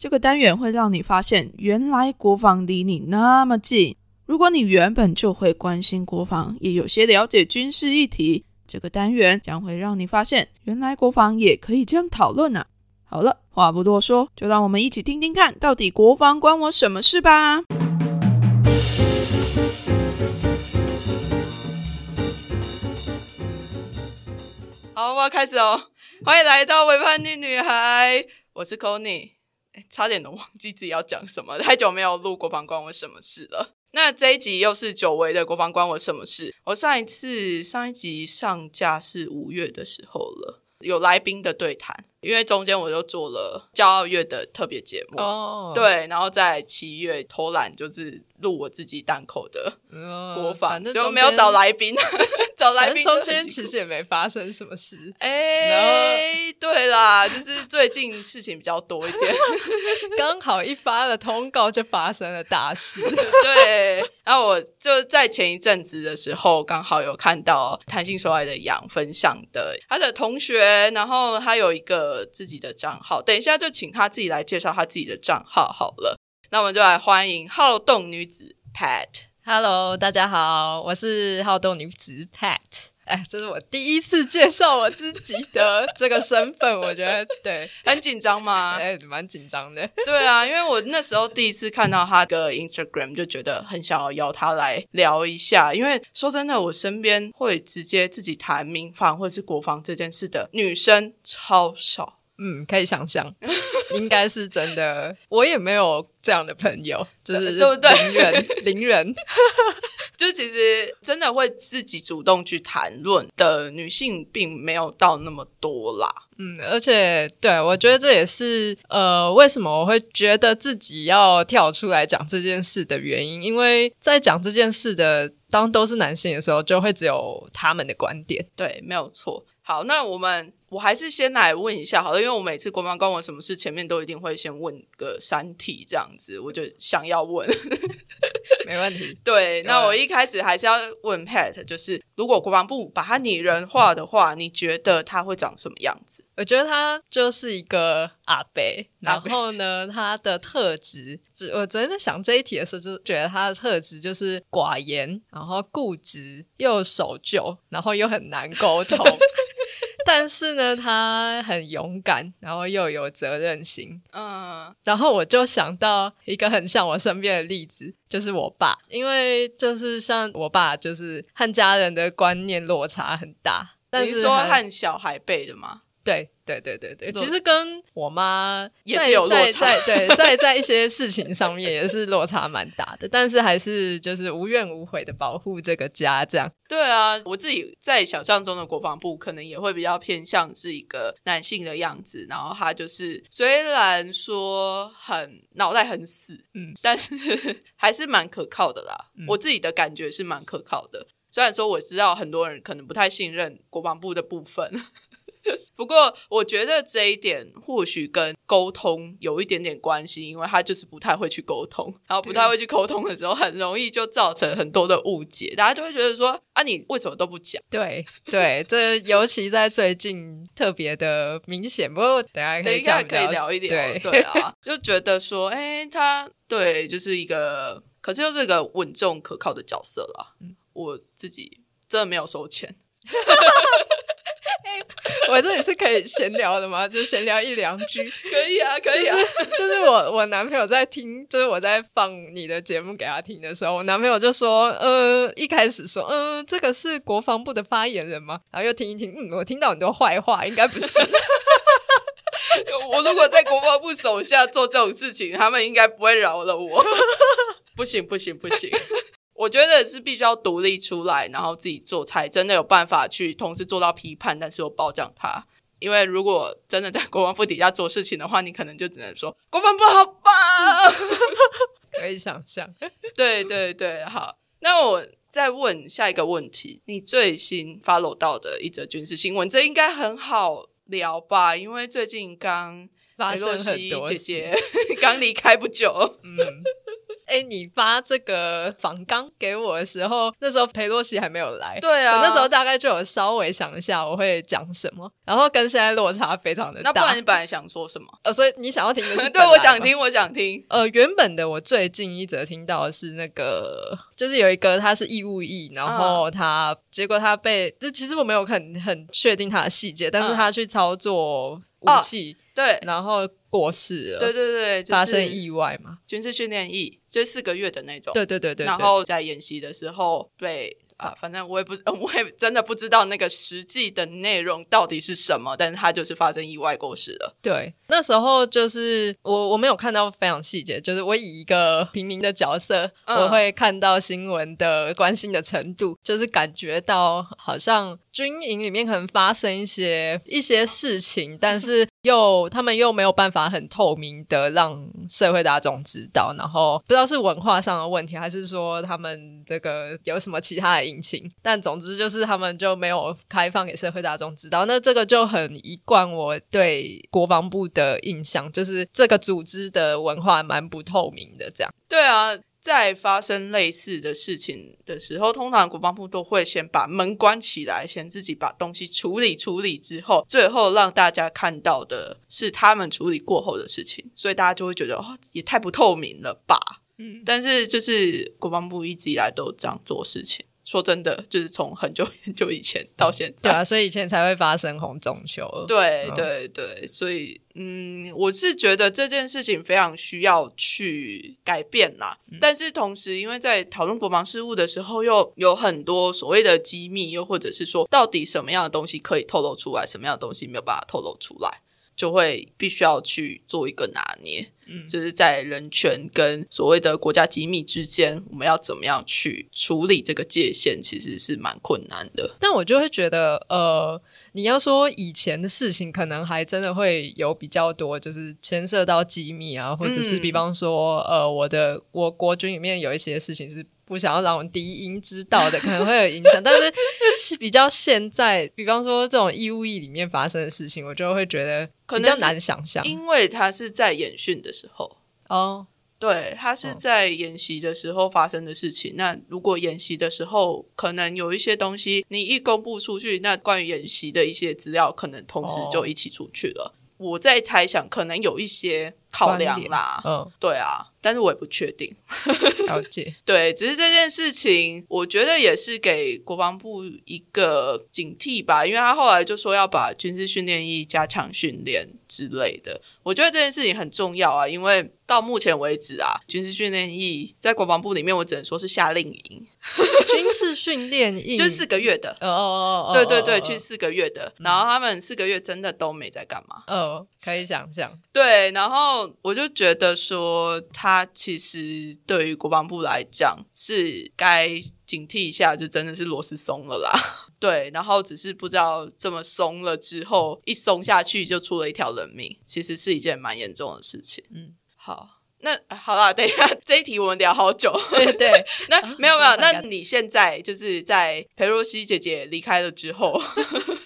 这个单元会让你发现，原来国防离你那么近。如果你原本就会关心国防，也有些了解军事议题，这个单元将会让你发现，原来国防也可以这样讨论啊！好了，话不多说，就让我们一起听听看，到底国防关我什么事吧。好，我要开始哦！欢迎来到《伪叛逆女孩》，我是 c 差点都忘记自己要讲什么，太久没有录《国防关我什么事》了。那这一集又是久违的《国防关我什么事》。我上一次上一集上架是五月的时候了，有来宾的对谈。因为中间我就做了骄傲月的特别节目，哦，对，然后在七月偷懒就是录我自己单口的播放，就没有找来宾，找来宾中间其实也没发生什么事，哎，对啦，就是最近事情比较多一点，刚好一发了通告就发生了大事，对，然后我就在前一阵子的时候刚好有看到弹性说爱的杨分享的他的同学，然后他有一个。自己的账号，等一下就请他自己来介绍他自己的账号好了。那我们就来欢迎好动女子 Pat。Hello，大家好，我是好动女子 Pat。哎，这是我第一次介绍我自己的这个身份，我觉得 对，很紧张吗？哎，蛮紧张的。对啊，因为我那时候第一次看到他的 Instagram，就觉得很想要邀他来聊一下。因为说真的，我身边会直接自己谈民防或者是国防这件事的女生超少。嗯，可以想象，应该是真的。我也没有这样的朋友，就是对不对？零人，零人，就其实真的会自己主动去谈论的女性，并没有到那么多啦。嗯，而且对我觉得这也是呃，为什么我会觉得自己要跳出来讲这件事的原因。因为在讲这件事的当都是男性的时候，就会只有他们的观点。对，没有错。好，那我们。我还是先来问一下好了，因为我每次国防关我什么事，前面都一定会先问个三题这样子，我就想要问，没问题。对，那我一开始还是要问 Pat，就是如果国防部把它拟人化的话，你觉得它会长什么样子？我觉得他就是一个阿北，然后呢，他的特质，我昨天在想这一题的时候，就觉得他的特质就是寡言，然后固执，又守旧，然后又很难沟通。但是呢，他很勇敢，然后又有责任心。嗯，然后我就想到一个很像我身边的例子，就是我爸，因为就是像我爸，就是和家人的观念落差很大。但是说和小孩辈的吗？对。对对对对，其实跟我妈也是有落差，对，在在一些事情上面也是落差蛮大的，但是还是就是无怨无悔的保护这个家，这样。对啊，我自己在想象中的国防部可能也会比较偏向是一个男性的样子，然后他就是虽然说很脑袋很死，嗯，但是还是蛮可靠的啦。我自己的感觉是蛮可靠的，虽然说我知道很多人可能不太信任国防部的部分。不过，我觉得这一点或许跟沟通有一点点关系，因为他就是不太会去沟通，然后不太会去沟通的时候，很容易就造成很多的误解，大家就会觉得说啊，你为什么都不讲？对对，这尤其在最近特别的明显。不过等下可以讲，可以聊一点，对啊，就觉得说，哎，他对，就是一个，可是又是一个稳重可靠的角色了。我自己真的没有收钱。我这里是可以闲聊的吗？就闲聊一两句，可以啊，可以啊。就是我我男朋友在听，就是我在放你的节目给他听的时候，我男朋友就说：“呃，一开始说，嗯，这个是国防部的发言人吗？”然后又听一听，嗯，我听到很多坏话，应该不是。我如果在国防部手下做这种事情，他们应该不会饶了我。不行，不行，不行。我觉得是必须要独立出来，然后自己做，才真的有办法去同时做到批判，但是又褒奖他。因为如果真的在国防部底下做事情的话，你可能就只能说国防部好棒。可以想象。对对对，好，那我再问下一个问题：你最新 follow 到的一则军事新闻，这应该很好聊吧？因为最近刚发生很多姐姐 刚离开不久，嗯。哎，你发这个访纲给我的时候，那时候裴洛西还没有来。对啊，那时候大概就有稍微想一下我会讲什么，然后跟现在落差非常的大。那不然你本来想说什么？呃，所以你想要听的是？对，我想听，我想听。呃，原本的我最近一则听到的是那个，就是有一个他是义务役，然后他结果他被，就其实我没有很很确定他的细节，但是他去操作武器，对，然后。过世了，对对对，发生意外嘛？军事训练役，就四个月的那种。对对对对，然后在演习的时候被。啊，反正我也不，我也真的不知道那个实际的内容到底是什么，但是他就是发生意外过世了。对，那时候就是我我没有看到非常细节，就是我以一个平民的角色，我会看到新闻的关心的程度，就是感觉到好像军营里面可能发生一些一些事情，但是又他们又没有办法很透明的让社会大众知道，然后不知道是文化上的问题，还是说他们这个有什么其他的。隐情，但总之就是他们就没有开放给社会大众知道。那这个就很一贯我对国防部的印象，就是这个组织的文化蛮不透明的。这样对啊，在发生类似的事情的时候，通常国防部都会先把门关起来，先自己把东西处理处理之后，最后让大家看到的是他们处理过后的事情。所以大家就会觉得哦，也太不透明了吧？嗯，但是就是国防部一直以来都这样做事情。说真的，就是从很久 很久以前到现在，对啊，所以以前才会发生红中秋。对对对，所以嗯，我是觉得这件事情非常需要去改变啦。但是同时，因为在讨论国防事务的时候，又有很多所谓的机密，又或者是说，到底什么样的东西可以透露出来，什么样的东西没有办法透露出来。就会必须要去做一个拿捏，嗯，就是在人权跟所谓的国家机密之间，我们要怎么样去处理这个界限，其实是蛮困难的。但我就会觉得，呃，你要说以前的事情，可能还真的会有比较多，就是牵涉到机密啊，或者是比方说，呃，我的我国军里面有一些事情是。不想要让我低音知道的，可能会有影响。但是是比较现在，比方说这种义务役里面发生的事情，我就会觉得比较难想象，因为他是在演训的时候哦，对他是在演习的时候发生的事情。那如果演习的时候，可能有一些东西你一公布出去，那关于演习的一些资料，可能同时就一起出去了。我在猜想，可能有一些考量啦，嗯，对啊，但是我也不确定。了解，对，只是这件事情，我觉得也是给国防部一个警惕吧，因为他后来就说要把军事训练役加强训练之类的。我觉得这件事情很重要啊，因为到目前为止啊，军事训练役在国防部里面，我只能说是夏令营。军事训练役就是四个月的，哦哦哦，对对对，去四个月的，然后他们四个月真的都没在干嘛？哦，可以想象。对，然后我就觉得说，他其实对于国防部来讲是该警惕一下，就真的是螺丝松了啦。对，然后只是不知道这么松了之后，一松下去就出了一条人命，其实是一件蛮严重的事情。嗯，好，那好了，等一下这一题我们聊好久。对对，那没有没有，那你现在就是在裴若曦姐姐离开了之后。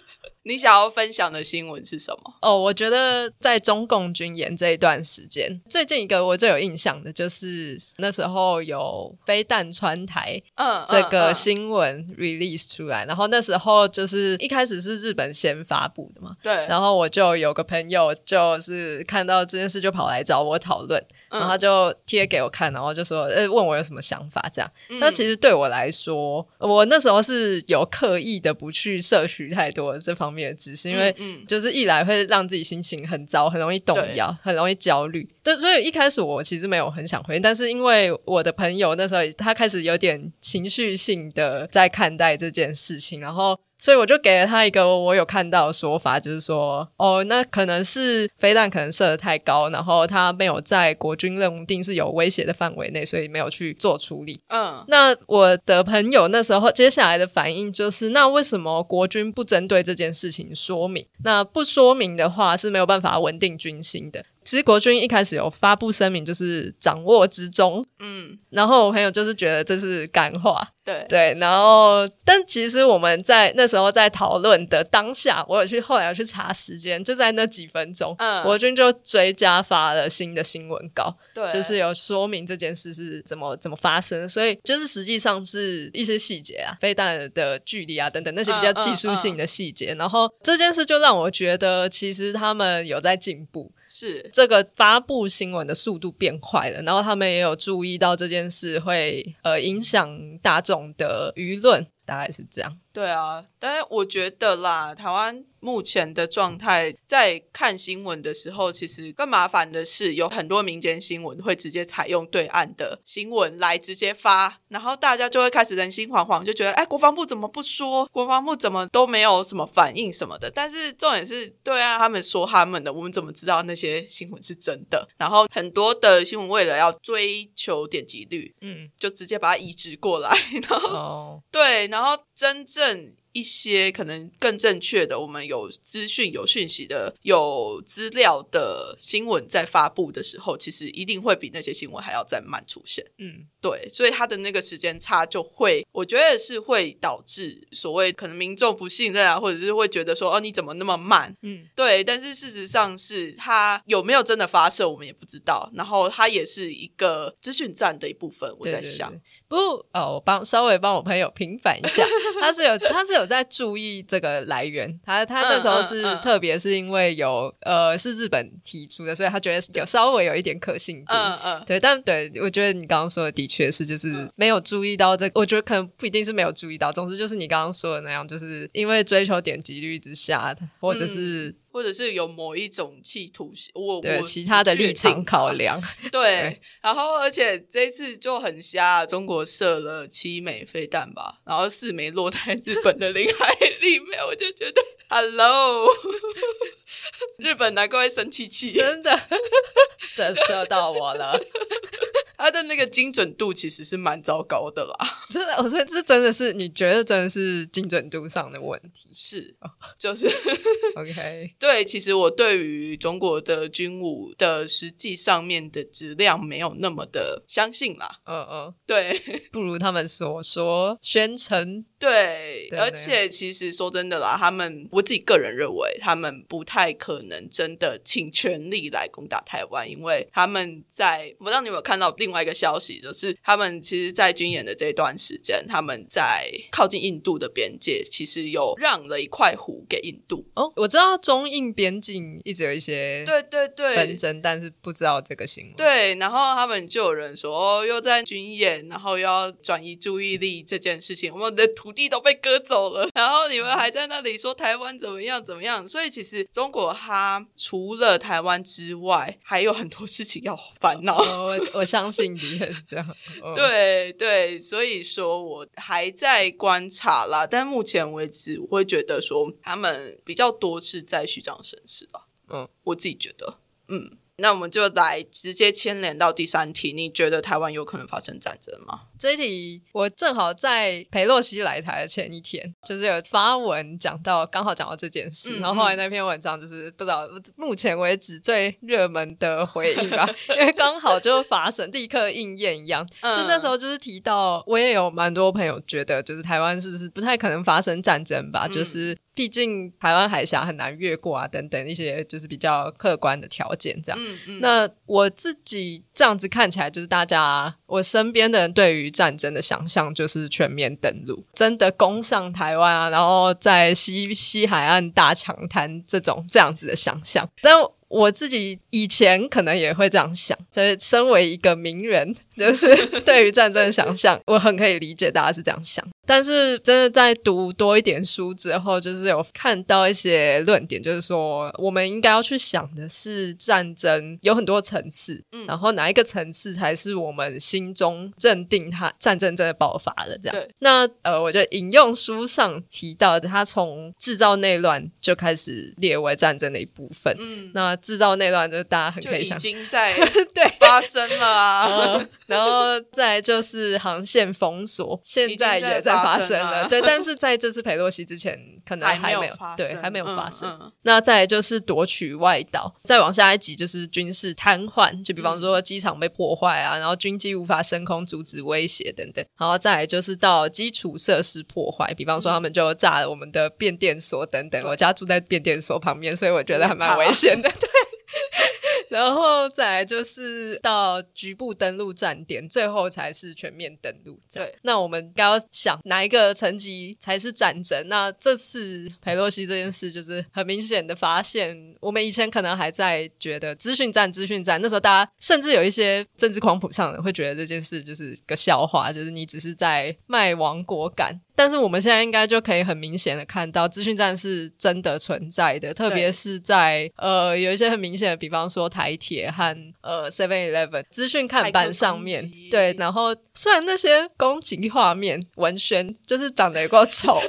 你想要分享的新闻是什么？哦，我觉得在中共军演这一段时间，最近一个我最有印象的就是那时候有飞弹穿台，嗯，这个新闻 release 出来，然后那时候就是一开始是日本先发布的嘛，对，然后我就有个朋友就是看到这件事就跑来找我讨论，然后他就贴给我看，然后就说，呃，问我有什么想法这样。那其实对我来说，我那时候是有刻意的不去摄取太多这方。面的知识因为，就是一来会让自己心情很糟，很容易动摇，很容易焦虑。对，所以一开始我其实没有很想回，但是因为我的朋友那时候他开始有点情绪性的在看待这件事情，然后。所以我就给了他一个我有看到的说法，就是说，哦，那可能是飞弹可能射的太高，然后他没有在国军认定是有威胁的范围内，所以没有去做处理。嗯，那我的朋友那时候接下来的反应就是，那为什么国军不针对这件事情说明？那不说明的话是没有办法稳定军心的。其实国军一开始有发布声明，就是掌握之中，嗯，然后我朋友就是觉得这是干话。对对，然后，但其实我们在那时候在讨论的当下，我有去后来有去查时间，就在那几分钟，嗯国军就追加发了新的新闻稿，对，就是有说明这件事是怎么怎么发生，所以就是实际上是一些细节啊，飞弹的距离啊等等那些比较技术性的细节，然后这件事就让我觉得其实他们有在进步。是这个发布新闻的速度变快了，然后他们也有注意到这件事会呃影响大众的舆论，大概是这样。对啊，但是我觉得啦，台湾。目前的状态，在看新闻的时候，其实更麻烦的是，有很多民间新闻会直接采用对岸的新闻来直接发，然后大家就会开始人心惶惶，就觉得哎，国防部怎么不说？国防部怎么都没有什么反应什么的？但是重点是，对岸他们说他们的，我们怎么知道那些新闻是真的？然后很多的新闻为了要追求点击率，嗯，就直接把它移植过来，然后对，然后真正。一些可能更正确的，我们有资讯、有讯息的、有资料的新闻在发布的时候，其实一定会比那些新闻还要再慢出现。嗯，对，所以它的那个时间差就会，我觉得是会导致所谓可能民众不信任啊，或者是会觉得说哦，你怎么那么慢？嗯，对。但是事实上是它有没有真的发射，我们也不知道。然后它也是一个资讯站的一部分。我在想，不哦，我帮稍微帮我朋友平反一下，他是有，他是有。在注意这个来源，他他那时候是特别是因为有呃是日本提出的，所以他觉得有稍微有一点可信度。嗯嗯，对，但对我觉得你刚刚说的的确是，就是没有注意到这，我觉得可能不一定是没有注意到，总之就是你刚刚说的那样，就是因为追求点击率之下，或者是。或者是有某一种企图，我我其他的立场考量，对，然后而且这次就很瞎，中国射了七枚飞弹吧，然后四枚落在日本的领海里面，我就觉得，Hello，日本难怪会生气气，真的，这射到我了。它的那个精准度其实是蛮糟糕的啦，真的，我说这真的是你觉得真的是精准度上的问题，是，就是 OK，对，其实我对于中国的军武的实际上面的质量没有那么的相信啦，嗯嗯，对，不如他们所说宣称。对，而且其实说真的啦，他们我自己个人认为，他们不太可能真的请全力来攻打台湾，因为他们在我，不知道你有没有看到另外一个消息，就是他们其实，在军演的这段时间，他们在靠近印度的边界，其实有让了一块湖给印度。哦，我知道中印边境一直有一些对对对纷争，但是不知道这个新闻。对，然后他们就有人说，哦，又在军演，然后又要转移注意力这件事情，我们的土。地都被割走了，然后你们还在那里说台湾怎么样怎么样？所以其实中国它除了台湾之外，还有很多事情要烦恼。我我相信你也是这样。对对，所以说我还在观察啦，但目前为止，我会觉得说他们比较多是在虚张声势吧。嗯，我自己觉得，嗯。那我们就来直接牵连到第三题，你觉得台湾有可能发生战争吗？这一题我正好在裴洛西来台的前一天，就是有发文讲到，刚好讲到这件事，然后后来那篇文章就是不知道目前为止最热门的回应吧，因为刚好就发生，立刻应验一样。就那时候就是提到，我也有蛮多朋友觉得，就是台湾是不是不太可能发生战争吧？就是。毕竟台湾海峡很难越过啊，等等一些就是比较客观的条件，这样。那我自己这样子看起来，就是大家我身边的人对于战争的想象，就是全面登陆，真的攻上台湾啊，然后在西西海岸大抢滩这种这样子的想象，但。我自己以前可能也会这样想，所以身为一个名人，就是对于战争的想象，我很可以理解大家是这样想。但是真的在读多一点书之后，就是有看到一些论点，就是说我们应该要去想的是战争有很多层次，嗯，然后哪一个层次才是我们心中认定它战争真的爆发了这样。那呃，我就引用书上提到，的，他从制造内乱就开始列为战争的一部分，嗯，那。制造内乱，就是大家很可以想，已经在 对发生了啊。然后再就是航线封锁，现在也在发生了。对，但是在这次佩洛西之前，可能还没有对，还没有发生。那再来就是夺取外岛，再往下一集就是军事瘫痪，就比方说机场被破坏啊，然后军机无法升空阻止威胁等等。然后再来就是到基础设施破坏，比方说他们就炸了我们的变电所等等。我家住在变电所旁边，所以我觉得还蛮危险的。对。然后再来就是到局部登陆站点，最后才是全面登陆。对，那我们刚刚想哪一个层级才是战争？那这次佩洛西这件事就是很明显的发现，我们以前可能还在觉得资讯战、资讯战，那时候大家甚至有一些政治狂谱上的会觉得这件事就是个笑话，就是你只是在卖亡国感。但是我们现在应该就可以很明显的看到，资讯站是真的存在的，特别是在呃有一些很明显的，比方说台铁和呃 Seven Eleven 资讯看板上面，对，然后虽然那些攻击画面文宣就是长得有够丑，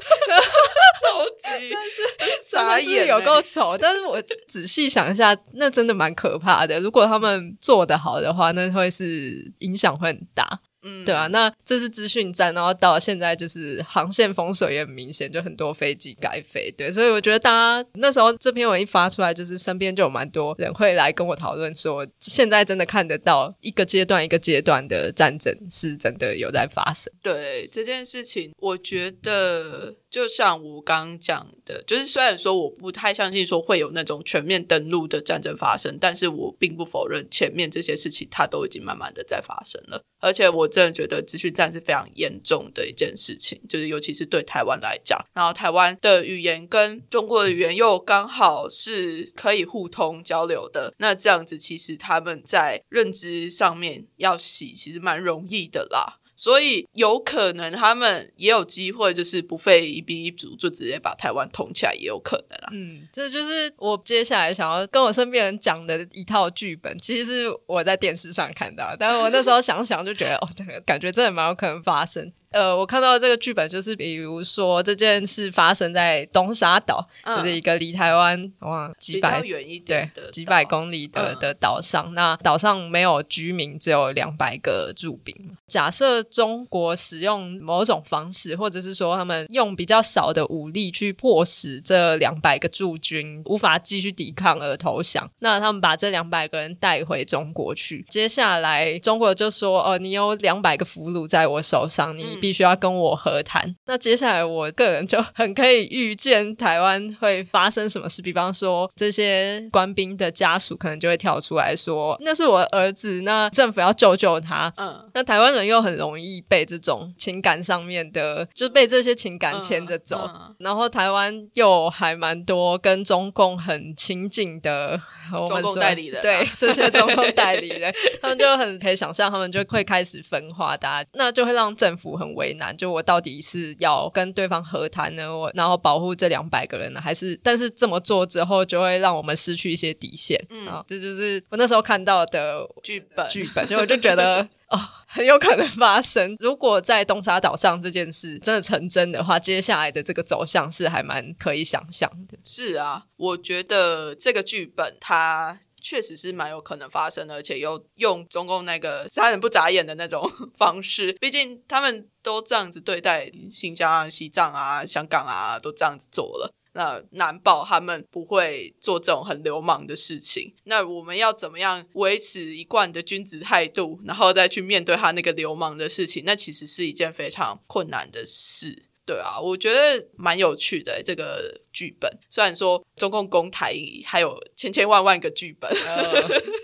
超级 真是真的是有够丑，但是我仔细想一下，那真的蛮可怕的。如果他们做的好的话，那会是影响会很大。嗯，对啊，那这是资讯站，然后到现在就是航线封锁也很明显，就很多飞机改飞，对，所以我觉得大家那时候这篇文一发出来，就是身边就有蛮多人会来跟我讨论说，现在真的看得到一个阶段一个阶段的战争是真的有在发生。对这件事情，我觉得。就像我刚讲的，就是虽然说我不太相信说会有那种全面登陆的战争发生，但是我并不否认前面这些事情它都已经慢慢的在发生了。而且我真的觉得资讯战是非常严重的一件事情，就是尤其是对台湾来讲，然后台湾的语言跟中国的语言又刚好是可以互通交流的，那这样子其实他们在认知上面要洗，其实蛮容易的啦。所以有可能他们也有机会，就是不费一兵一卒就直接把台湾捅起来，也有可能啦。嗯，这就是我接下来想要跟我身边人讲的一套剧本。其实是我在电视上看到，但我那时候想想就觉得，哦，这个感觉真的蛮有可能发生。呃，我看到这个剧本就是，比如说这件事发生在东沙岛，就是一个离台湾哇几百远一点对几百公里的的岛上。那岛上没有居民，只有两百个驻兵。假设中国使用某种方式，或者是说他们用比较少的武力去迫使这两百个驻军无法继续抵抗而投降，那他们把这两百个人带回中国去。接下来中国就说：“哦，你有两百个俘虏在我手上，你。”必须要跟我和谈。那接下来，我个人就很可以预见台湾会发生什么事。比方说，这些官兵的家属可能就会跳出来说：“那是我儿子，那政府要救救他。”嗯，那台湾人又很容易被这种情感上面的，就被这些情感牵着走。然后台湾又还蛮多跟中共很亲近的中共代理人，对这些中共代理人，他们就很可以想象，他们就会开始分化，大家那就会让政府很。为难，就我到底是要跟对方和谈呢？我然后保护这两百个人呢，还是？但是这么做之后，就会让我们失去一些底线。嗯，这就是我那时候看到的剧本。剧本，就我就觉得 哦，很有可能发生。如果在东沙岛上这件事真的成真的话，接下来的这个走向是还蛮可以想象的。是啊，我觉得这个剧本它。确实是蛮有可能发生的，而且又用中共那个杀人不眨眼的那种 方式，毕竟他们都这样子对待新疆啊、西藏啊、香港啊，都这样子做了，那难保他们不会做这种很流氓的事情。那我们要怎么样维持一贯的君子态度，然后再去面对他那个流氓的事情？那其实是一件非常困难的事。对啊，我觉得蛮有趣的这个剧本。虽然说中共公台还有千千万万个剧本，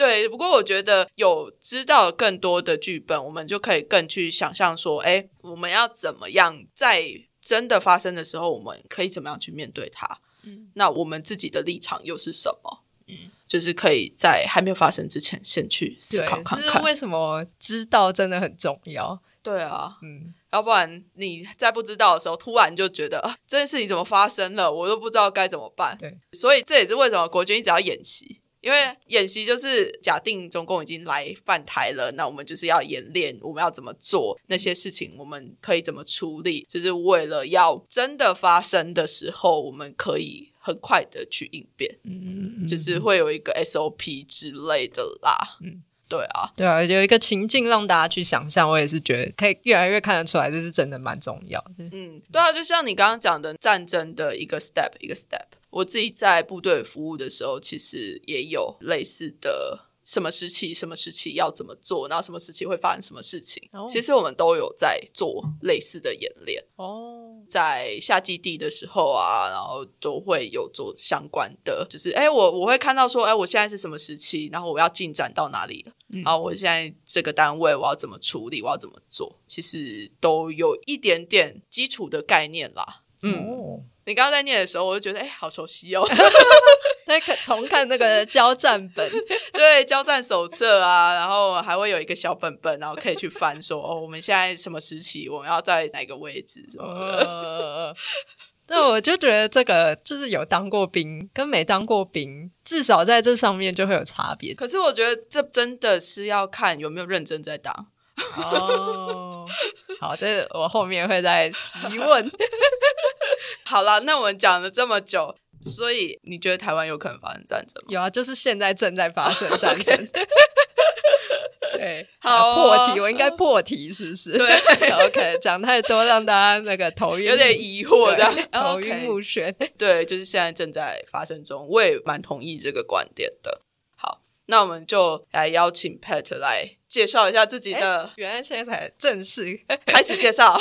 对，不过我觉得有知道更多的剧本，我们就可以更去想象说，哎，我们要怎么样在真的发生的时候，我们可以怎么样去面对它？嗯，那我们自己的立场又是什么？嗯，就是可以在还没有发生之前，先去思考看看，为什么知道真的很重要？对啊，嗯。要不然你在不知道的时候，突然就觉得啊这件事情怎么发生了，我都不知道该怎么办。对，所以这也是为什么国军一直要演习，因为演习就是假定中共已经来犯台了，那我们就是要演练我们要怎么做那些事情，我们可以怎么处理，就是为了要真的发生的时候，我们可以很快的去应变。嗯嗯嗯，就是会有一个 SOP 之类的啦。嗯。对啊，对啊，有一个情境让大家去想象，我也是觉得可以越来越看得出来，这是真的蛮重要的。嗯，对啊，就像你刚刚讲的战争的一个 step 一个 step，我自己在部队服务的时候，其实也有类似的。什么时期，什么时期要怎么做，然后什么时期会发生什么事情？其实我们都有在做类似的演练哦。在夏季地的时候啊，然后都会有做相关的，就是哎，我我会看到说，哎，我现在是什么时期，然后我要进展到哪里了，然后我现在这个单位我要怎么处理，我要怎么做，其实都有一点点基础的概念啦。嗯。你刚刚在念的时候，我就觉得哎，好熟悉哦！在看重看那个交战本，对交战手册啊，然后还会有一个小本本，然后可以去翻，说哦，我们现在什么时期，我们要在哪个位置什么？那我就觉得这个就是有当过兵跟没当过兵，至少在这上面就会有差别。可是我觉得这真的是要看有没有认真在打。哦，好，这我后面会再提问。好了，那我们讲了这么久，所以你觉得台湾有可能发生战争吗？有啊，就是现在正在发生战争。对，好破题，我应该破题是不是？对，OK，讲太多让大家那个头晕，有点疑惑的，头晕目眩。对，就是现在正在发生中，我也蛮同意这个观点的。好，那我们就来邀请 Pat 来介绍一下自己的。原来现在才正式开始介绍。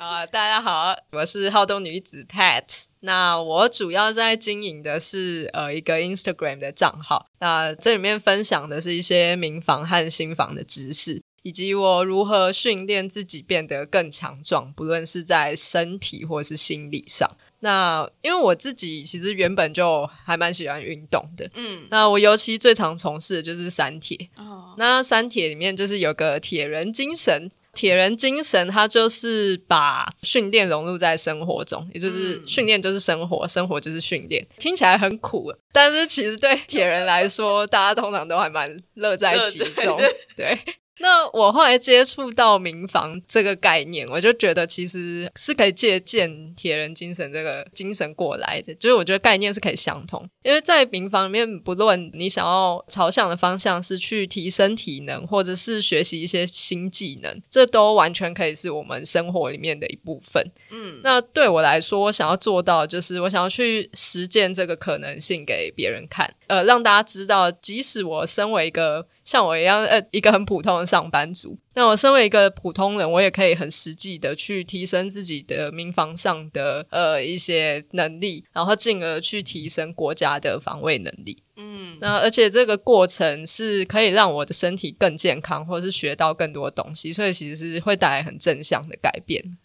啊，大家好，我是好动女子 Pat。那我主要在经营的是呃一个 Instagram 的账号。那这里面分享的是一些民房和新房的知识，以及我如何训练自己变得更强壮，不论是在身体或是心理上。那因为我自己其实原本就还蛮喜欢运动的，嗯，那我尤其最常从事的就是三铁。哦，那三铁里面就是有个铁人精神。铁人精神，它就是把训练融入在生活中，也就是训练就是生活，生活就是训练。听起来很苦，但是其实对铁人来说，大家通常都还蛮乐在其中，对。那我后来接触到民房这个概念，我就觉得其实是可以借鉴铁人精神这个精神过来的，就是我觉得概念是可以相通。因为在民房里面，不论你想要朝向的方向是去提升体能，或者是学习一些新技能，这都完全可以是我们生活里面的一部分。嗯，那对我来说，我想要做到就是我想要去实践这个可能性给别人看，呃，让大家知道，即使我身为一个。像我一样，呃，一个很普通的上班族。那我身为一个普通人，我也可以很实际的去提升自己的民防上的呃一些能力，然后进而去提升国家的防卫能力。嗯，那而且这个过程是可以让我的身体更健康，或者是学到更多东西，所以其实是会带来很正向的改变。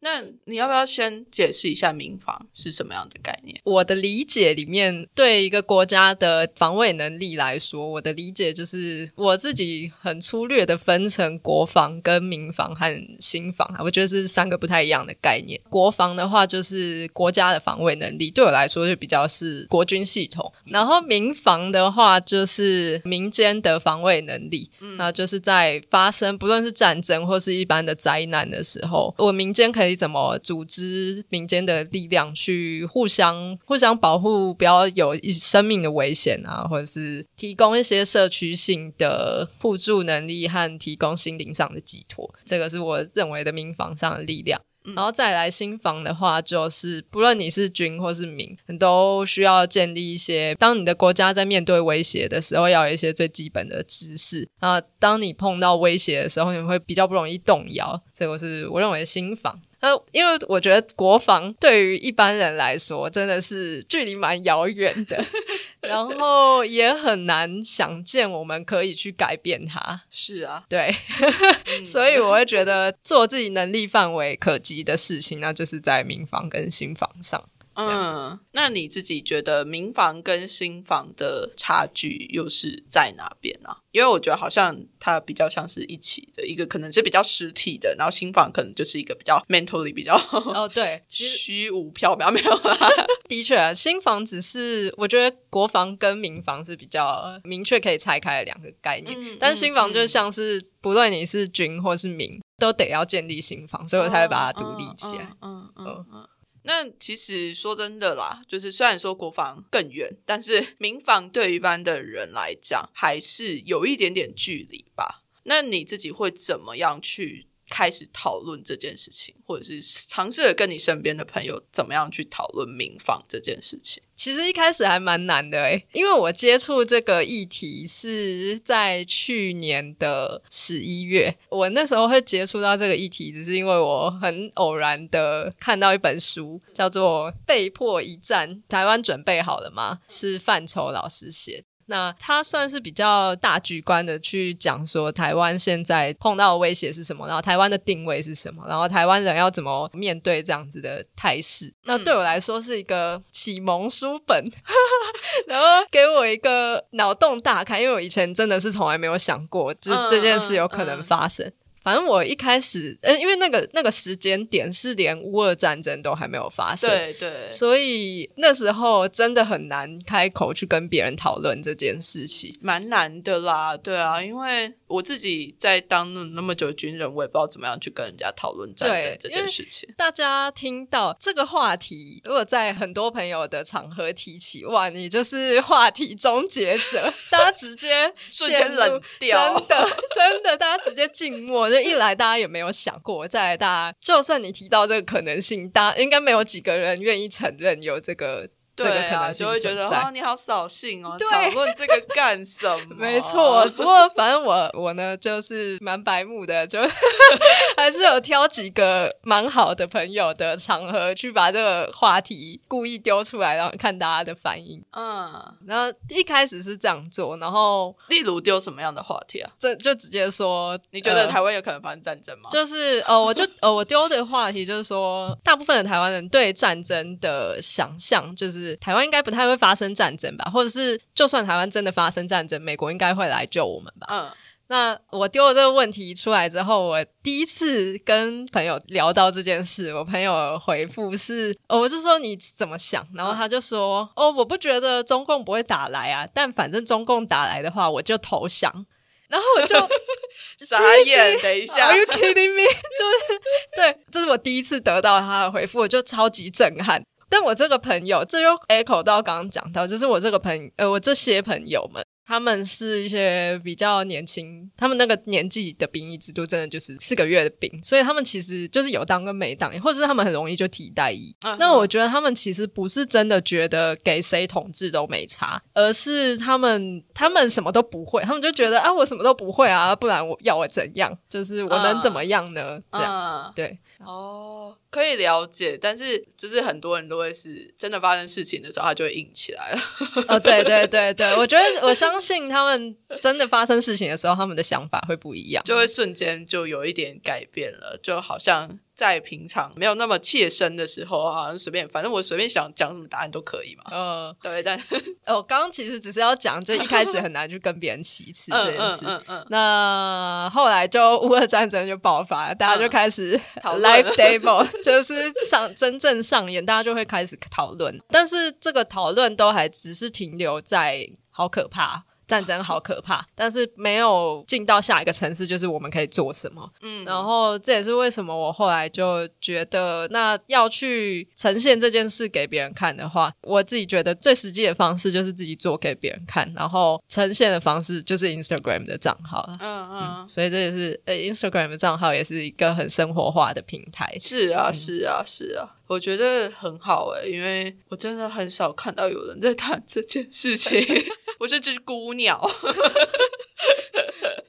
那你要不要先解释一下民防是什么样的概念？我的理解里面，对一个国家的防卫能力来说，我的理解就是我自己很粗略的分成国防、跟民防和新防我觉得是三个不太一样的概念。国防的话，就是国家的防卫能力，对我来说就比较是国军系统；然后民防的话，就是民间的防卫能力，那就是在发生不论是战争或是一般的灾难的时候，我民间可以。怎么组织民间的力量去互相互相保护，不要有一生命的危险啊，或者是提供一些社区性的互助能力和提供心灵上的寄托，这个是我认为的民防上的力量。然后再来新房的话，就是不论你是军或是民，你都需要建立一些，当你的国家在面对威胁的时候，要有一些最基本的知识。那当你碰到威胁的时候，你会比较不容易动摇。这个是我认为新房。呃，因为我觉得国防对于一般人来说真的是距离蛮遥远的，然后也很难想见我们可以去改变它。是啊，对，所以我会觉得做自己能力范围可及的事情，那就是在民防跟新防上。嗯，那你自己觉得民房跟新房的差距又是在哪边呢？因为我觉得好像它比较像是一起的，一个可能是比较实体的，然后新房可能就是一个比较 mentally 比较哦，对，虚无缥缈没有啦。的确，新房只是我觉得国防跟民房是比较明确可以拆开的两个概念，但新房就像是不论你是军或是民，都得要建立新房，所以我才会把它独立起来。嗯嗯嗯。那其实说真的啦，就是虽然说国防更远，但是民防对一般的人来讲，还是有一点点距离吧。那你自己会怎么样去？开始讨论这件事情，或者是尝试着跟你身边的朋友怎么样去讨论民防这件事情。其实一开始还蛮难的诶，因为我接触这个议题是在去年的十一月。我那时候会接触到这个议题，只是因为我很偶然的看到一本书，叫做《被迫一战：台湾准备好了吗》，是范畴老师写。那他算是比较大局观的去讲说，台湾现在碰到的威胁是什么，然后台湾的定位是什么，然后台湾人要怎么面对这样子的态势。那对我来说是一个启蒙书本，然后给我一个脑洞大开，因为我以前真的是从来没有想过，就这件事有可能发生。反正我一开始，嗯，因为那个那个时间点是连乌俄战争都还没有发生，对对，所以那时候真的很难开口去跟别人讨论这件事情，蛮难的啦，对啊，因为我自己在当那么久军人，我也不知道怎么样去跟人家讨论战争这件事情。大家听到这个话题，如果在很多朋友的场合提起，哇，你就是话题终结者，大家直接瞬间冷掉，真的真的，大家直接静默。一来，大家也没有想过；再来，大家就算你提到这个可能性，大家应该没有几个人愿意承认有这个。对啊，就会觉得哦，你好扫兴哦，讨论这个干什么？没错，不过反正我我呢，就是蛮白目的，就 还是有挑几个蛮好的朋友的场合去把这个话题故意丢出来，然后看大家的反应。嗯，然后一开始是这样做，然后例如丢什么样的话题啊？这就直接说，你觉得台湾有可能发生战争吗？就是呃，我就呃，我丢的话题就是说，大部分的台湾人对战争的想象就是。台湾应该不太会发生战争吧，或者是就算台湾真的发生战争，美国应该会来救我们吧？嗯，那我丢了这个问题出来之后，我第一次跟朋友聊到这件事，我朋友回复是，哦我是说你怎么想？然后他就说，哦，我不觉得中共不会打来啊，但反正中共打来的话，我就投降。然后我就 傻眼，等一下，Are you kidding me？就是对，这是我第一次得到他的回复，我就超级震撼。但我这个朋友，这又 echo 到刚刚讲到，就是我这个朋呃，我这些朋友们，他们是一些比较年轻，他们那个年纪的兵役制度真的就是四个月的兵，所以他们其实就是有当跟没当，或者是他们很容易就提代役。那我觉得他们其实不是真的觉得给谁统治都没差，而是他们他们什么都不会，他们就觉得啊，我什么都不会啊，不然我要我怎样？就是我能怎么样呢？这样对。哦，可以了解，但是就是很多人都会是真的发生事情的时候，他就会硬起来了。哦，对对对对，我觉得 我相信他们真的发生事情的时候，他们的想法会不一样，就会瞬间就有一点改变了，就好像。在平常没有那么切身的时候啊，随便，反正我随便想讲什么答案都可以嘛。嗯，对，但 哦，刚刚其实只是要讲，就一开始很难去跟别人启齿这件事。嗯嗯嗯。那后来就乌俄战争就爆发，大家就开始 live table，就是上真正上演，大家就会开始讨论。但是这个讨论都还只是停留在好可怕。战争好可怕，但是没有进到下一个城市，就是我们可以做什么。嗯，然后这也是为什么我后来就觉得，那要去呈现这件事给别人看的话，我自己觉得最实际的方式就是自己做给别人看，然后呈现的方式就是 Instagram 的账号了嗯嗯，所以这也是呃 Instagram 的账号也是一个很生活化的平台。是啊，是啊，是啊。我觉得很好诶，因为我真的很少看到有人在谈这件事情。我是只孤鸟。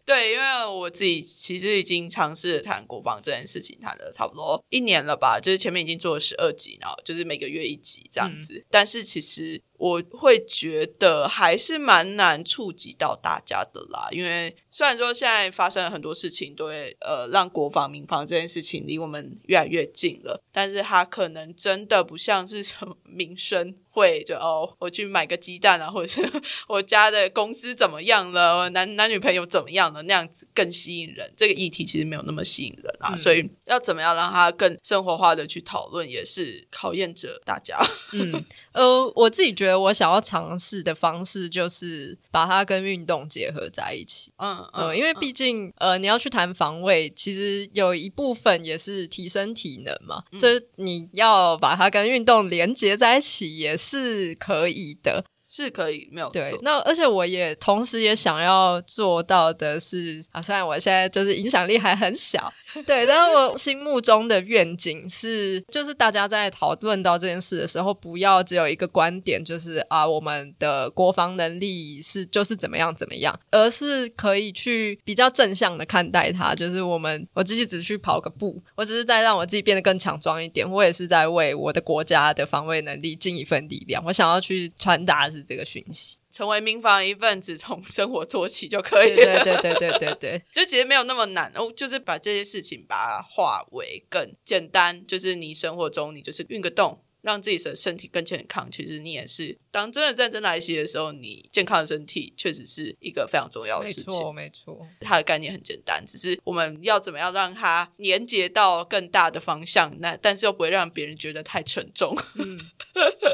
对，因为我自己其实已经尝试谈国防这件事情，谈了差不多一年了吧。就是前面已经做了十二集，然后就是每个月一集这样子。但是其实我会觉得还是蛮难触及到大家的啦。因为虽然说现在发生了很多事情，都会呃让国防民防这件事情离我们越来越近了，但是它可能真的不像是什么 民生。会就哦，我去买个鸡蛋啊，或者是我家的公司怎么样了，男男女朋友怎么样了，那样子更吸引人。这个议题其实没有那么吸引人啊，所以要怎么样让它更生活化的去讨论，也是考验着大家。嗯，呃，我自己觉得我想要尝试的方式就是把它跟运动结合在一起。嗯嗯，因为毕竟呃，你要去谈防卫，其实有一部分也是提升体能嘛。这你要把它跟运动连接在一起，也是可以的。是可以没有对，那而且我也同时也想要做到的是啊，虽然我现在就是影响力还很小，对，但是我 心目中的愿景是，就是大家在讨论到这件事的时候，不要只有一个观点，就是啊，我们的国防能力是就是怎么样怎么样，而是可以去比较正向的看待它，就是我们我自己只是去跑个步，我只是在让我自己变得更强壮一点，我也是在为我的国家的防卫能力尽一份力量，我想要去传达是。这个讯息，成为民防一份子，从生活做起就可以。对对对对对对，就其实没有那么难哦，就是把这些事情把它化为更简单。就是你生活中，你就是运个动，让自己的身体更健康。其实你也是，当真的战争来袭的时候，你健康的身体确实是一个非常重要的事情。没错，没错。它的概念很简单，只是我们要怎么样让它连接到更大的方向，那但是又不会让别人觉得太沉重。嗯。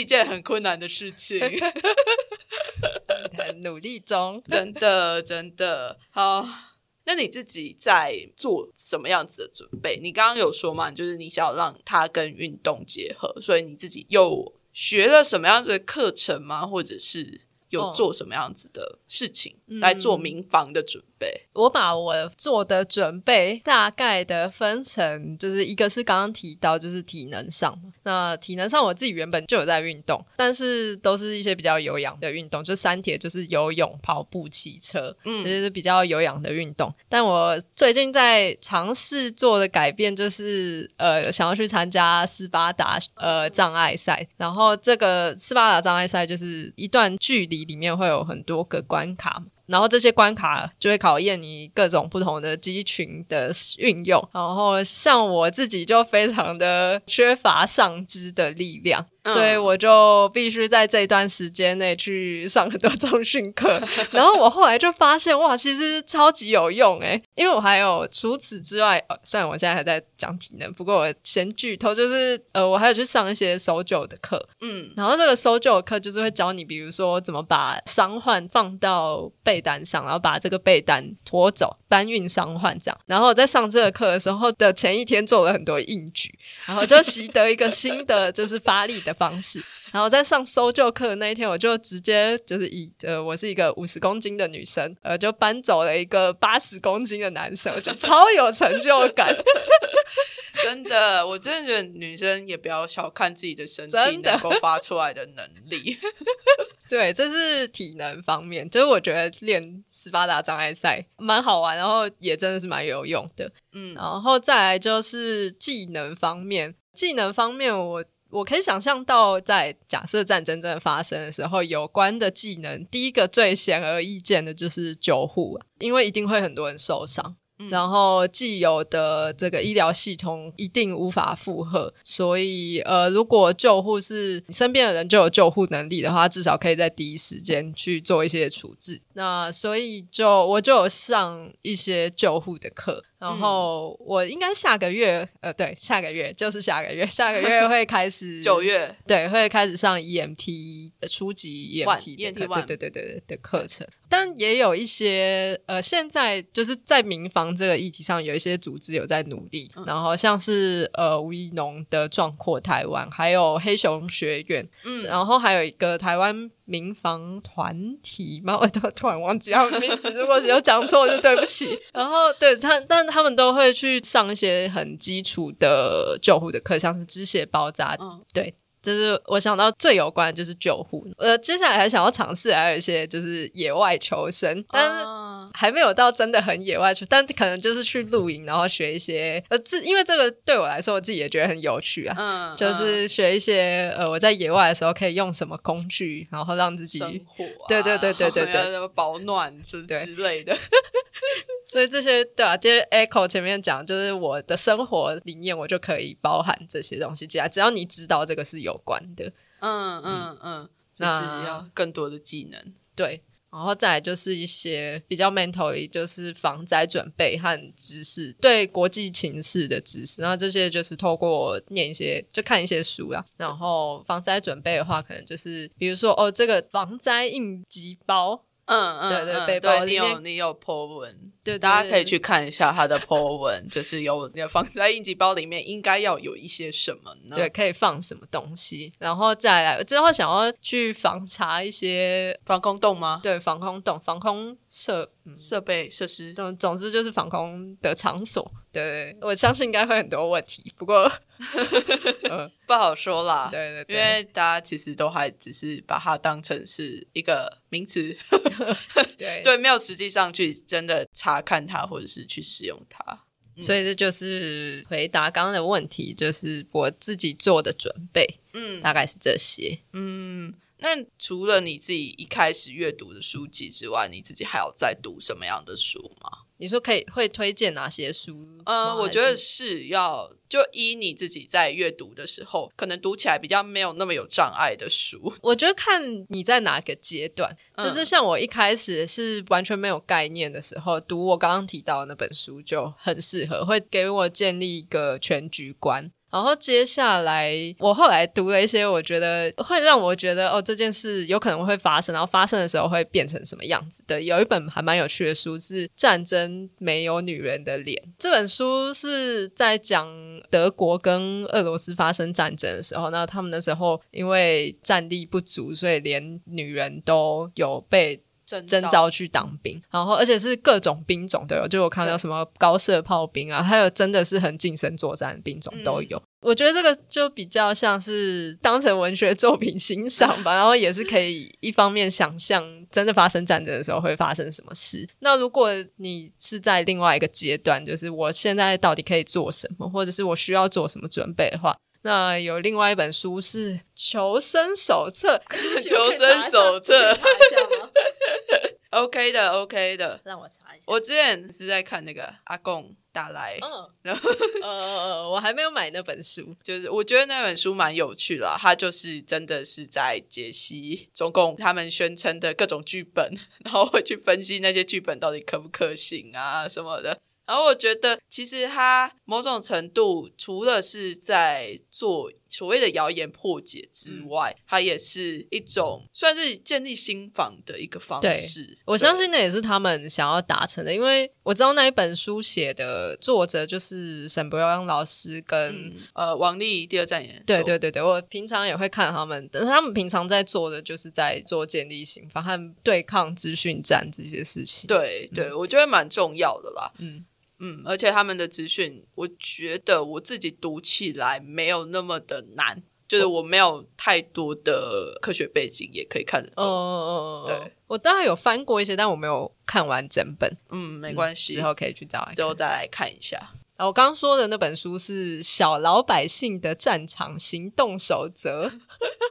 一件很困难的事情，很 努力中，真的真的好。那你自己在做什么样子的准备？你刚刚有说嘛，就是你想要让它跟运动结合，所以你自己又学了什么样子的课程吗？或者是有做什么样子的事情来做民防的准？我把我做的准备大概的分成，就是一个是刚刚提到，就是体能上。那体能上，我自己原本就有在运动，但是都是一些比较有氧的运动，就三铁就是游泳、跑步、骑车，嗯，就是比较有氧的运动。但我最近在尝试做的改变，就是呃，想要去参加斯巴达呃障碍赛。然后这个斯巴达障碍赛就是一段距离里面会有很多个关卡。然后这些关卡就会考验你各种不同的肌群的运用。然后像我自己就非常的缺乏上肢的力量。所以我就必须在这一段时间内去上很多中训课，然后我后来就发现哇，其实超级有用诶，因为我还有除此之外，虽然我现在还在讲体能，不过我先剧透，就是呃，我还有去上一些搜救的课，嗯，然后这个搜救课就是会教你，比如说怎么把伤患放到被单上，然后把这个被单拖走，搬运伤患这样。然后在上这个课的时候的前一天做了很多硬举，然后就习得一个新的就是发力的。方式，然后在上搜救课的那一天，我就直接就是以呃，我是一个五十公斤的女生，呃，就搬走了一个八十公斤的男生，就超有成就感。真的，我真的觉得女生也不要小看自己的身体能够发出来的能力。对，这是体能方面，就是我觉得练斯巴达障碍赛蛮好玩，然后也真的是蛮有用的。嗯，然后再来就是技能方面，技能方面我。我可以想象到，在假设战争真的发生的时候，有关的技能，第一个最显而易见的就是救护，因为一定会很多人受伤。然后既有的这个医疗系统一定无法负荷，所以呃，如果救护是你身边的人就有救护能力的话，至少可以在第一时间去做一些处置。那所以就我就有上一些救护的课，然后我应该下个月呃，对，下个月就是下个月，下个月会开始 九月，对，会开始上 EMT 初级 EMT 的课，对对对对的课程。但也有一些呃，现在就是在民防这个议题上，有一些组织有在努力。然后像是呃吴一农的壮阔台湾，还有黑熊学院，嗯，然后还有一个台湾民防团体吗，我突突然忘记他们名字，如果有讲错就对不起。然后对他，但他们都会去上一些很基础的救护的课，像是支血包扎，对。就是我想到最有关的就是救护，呃，接下来还想要尝试还有一些就是野外求生，但是还没有到真的很野外去，但可能就是去露营，然后学一些呃，这因为这个对我来说我自己也觉得很有趣啊，嗯，就是学一些呃我在野外的时候可以用什么工具，然后让自己生火，对对对对对对，保暖之之类的。所以这些对啊，这些 Echo 前面讲，就是我的生活里面，我就可以包含这些东西进来。只要你知道这个是有关的，嗯嗯嗯，就是要更多的技能。对。然后再来就是一些比较 mental，就是防灾准备和知识，对国际情势的知识。然后这些就是透过念一些，就看一些书啊。然后防灾准备的话，可能就是比如说哦，这个防灾应急包。嗯嗯，对对，背包你有你有 po 文，对，大家可以去看一下他的 po 文，就是有你的防灾应急包里面应该要有一些什么呢？对，可以放什么东西，然后再来之后想要去访查一些防空洞吗？对，防空洞、防空设设备设施，总总之就是防空的场所。对，我相信应该会很多问题，不过 不好说啦。对对，因为大家其实都还只是把它当成是一个名词，对对，没有实际上去真的查看它或者是去使用它。所以这就是回答刚刚的问题，就是我自己做的准备，嗯，大概是这些，嗯。那除了你自己一开始阅读的书籍之外，你自己还有在读什么样的书吗？你说可以会推荐哪些书？呃，我觉得是要就依你自己在阅读的时候，可能读起来比较没有那么有障碍的书。我觉得看你在哪个阶段，就是像我一开始是完全没有概念的时候，读我刚刚提到的那本书就很适合，会给我建立一个全局观。然后接下来，我后来读了一些，我觉得会让我觉得哦，这件事有可能会发生，然后发生的时候会变成什么样子的。有一本还蛮有趣的书是《战争没有女人的脸》，这本书是在讲德国跟俄罗斯发生战争的时候，那他们那时候因为战力不足，所以连女人都有被。征召去当兵，然后而且是各种兵种都有，就我看到什么高射炮兵啊，还有真的是很近身作战的兵种都有。我觉得这个就比较像是当成文学作品欣赏吧，然后也是可以一方面想象真的发生战争的时候会发生什么事。那如果你是在另外一个阶段，就是我现在到底可以做什么，或者是我需要做什么准备的话。那有另外一本书是《求生手册》，求生手册？OK 的，OK 的，让我查一下。我之前是在看那个阿贡打来，嗯，然后呃，我还没有买那本书，就是我觉得那本书蛮有趣的，它就是真的是在解析中共他们宣称的各种剧本，然后会去分析那些剧本到底可不可行啊什么的。然后我觉得，其实他某种程度除了是在做所谓的谣言破解之外，它也是一种算是建立新房的一个方式。我相信那也是他们想要达成的，因为我知道那一本书写的作者就是沈博阳老师跟呃王丽第二站演。对对对对，我平常也会看他们，但是他们平常在做的就是在做建立新房和对抗资讯战这些事情。对对，我觉得蛮重要的啦。嗯。嗯，而且他们的资讯，我觉得我自己读起来没有那么的难，就是我没有太多的科学背景，也可以看得懂。哦对，我当然有翻过一些，但我没有看完整本。嗯，没关系，之后可以去找，之后再来看一下。我刚说的那本书是《小老百姓的战场行动守则》，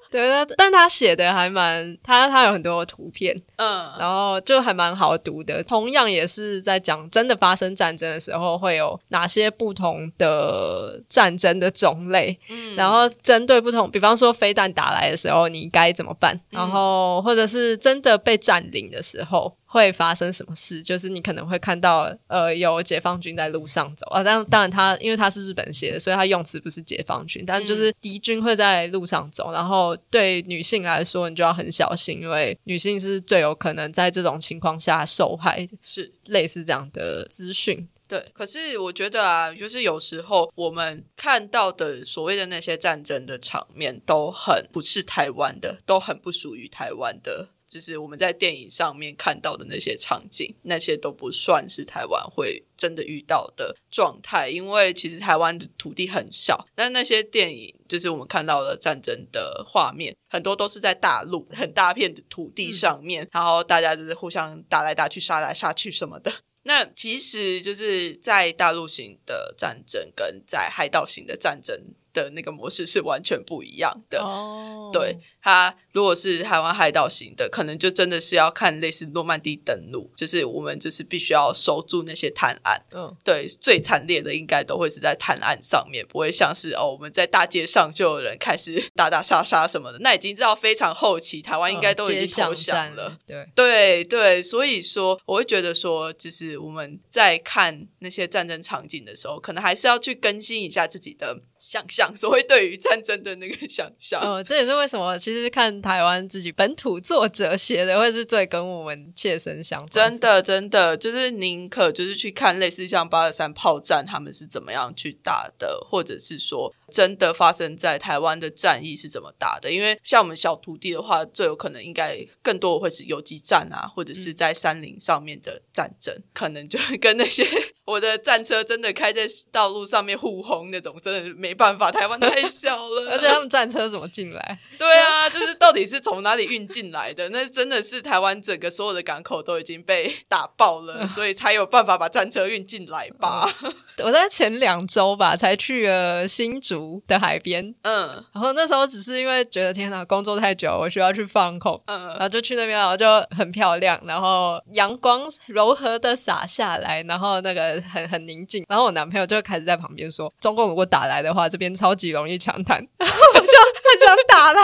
对，但他写的还蛮，他他有很多图片，嗯，然后就还蛮好读的。同样也是在讲真的发生战争的时候会有哪些不同的战争的种类，嗯，然后针对不同，比方说飞弹打来的时候你该怎么办，然后或者是真的被占领的时候。会发生什么事？就是你可能会看到，呃，有解放军在路上走啊。但当然，他因为他是日本写的，所以他用词不是解放军，但就是敌军会在路上走。然后对女性来说，你就要很小心，因为女性是最有可能在这种情况下受害。是类似这样的资讯。对，可是我觉得啊，就是有时候我们看到的所谓的那些战争的场面，都很不是台湾的，都很不属于台湾的。就是我们在电影上面看到的那些场景，那些都不算是台湾会真的遇到的状态，因为其实台湾的土地很小。但那些电影，就是我们看到的战争的画面，很多都是在大陆很大片的土地上面，然后大家就是互相打来打去、杀来杀去什么的。那其实就是在大陆型的战争跟在海岛型的战争。的那个模式是完全不一样的。哦，对，它如果是台湾海岛型的，可能就真的是要看类似诺曼底登陆，就是我们就是必须要守住那些滩岸。嗯，对，最惨烈的应该都会是在滩岸上面，不会像是哦我们在大街上就有人开始打打杀杀什么的。那已经知道非常后期，台湾应该都已经投降了。对对对，所以说我会觉得说，就是我们在看那些战争场景的时候，可能还是要去更新一下自己的。想象，所谓对于战争的那个想象，哦，这也是为什么其实看台湾自己本土作者写的，会是最跟我们切身相关。真的，真的，就是宁可就是去看类似像八二三炮战，他们是怎么样去打的，或者是说。真的发生在台湾的战役是怎么打的？因为像我们小徒弟的话，最有可能应该更多会是游击战啊，或者是在山林上面的战争，可能就会跟那些 我的战车真的开在道路上面互轰那种，真的没办法。台湾太小了，而且他们战车怎么进来？对啊，就是到底是从哪里运进来的？那真的是台湾整个所有的港口都已经被打爆了，所以才有办法把战车运进来吧？我在前两周吧，才去了新竹。的海边，嗯，然后那时候只是因为觉得天哪，工作太久，我需要去放空，嗯，然后就去那边，然后就很漂亮，然后阳光柔和的洒下来，然后那个很很宁静，然后我男朋友就开始在旁边说，中共如果打来的话，这边超级容易抢滩，我就很想打他，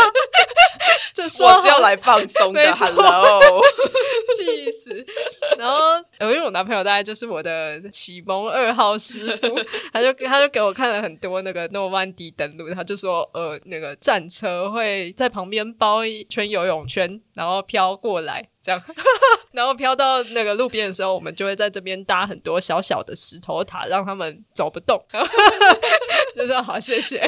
这说是要来放松的，Hello，气死，然后因为我男朋友大概就是我的启蒙二号师傅，他就他就给我看了很多那个诺曼。底登陆，他就说，呃，那个战车会在旁边包一圈游泳圈，然后飘过来，这样，然后飘到那个路边的时候，我们就会在这边搭很多小小的石头塔，让他们走不动。就说好，谢谢，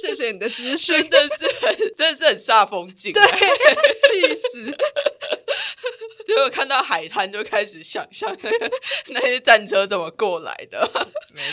谢谢你的资讯，真的是很，真的是很煞风景，对，气死。结果看到海滩，就开始想象那些战车怎么过来的，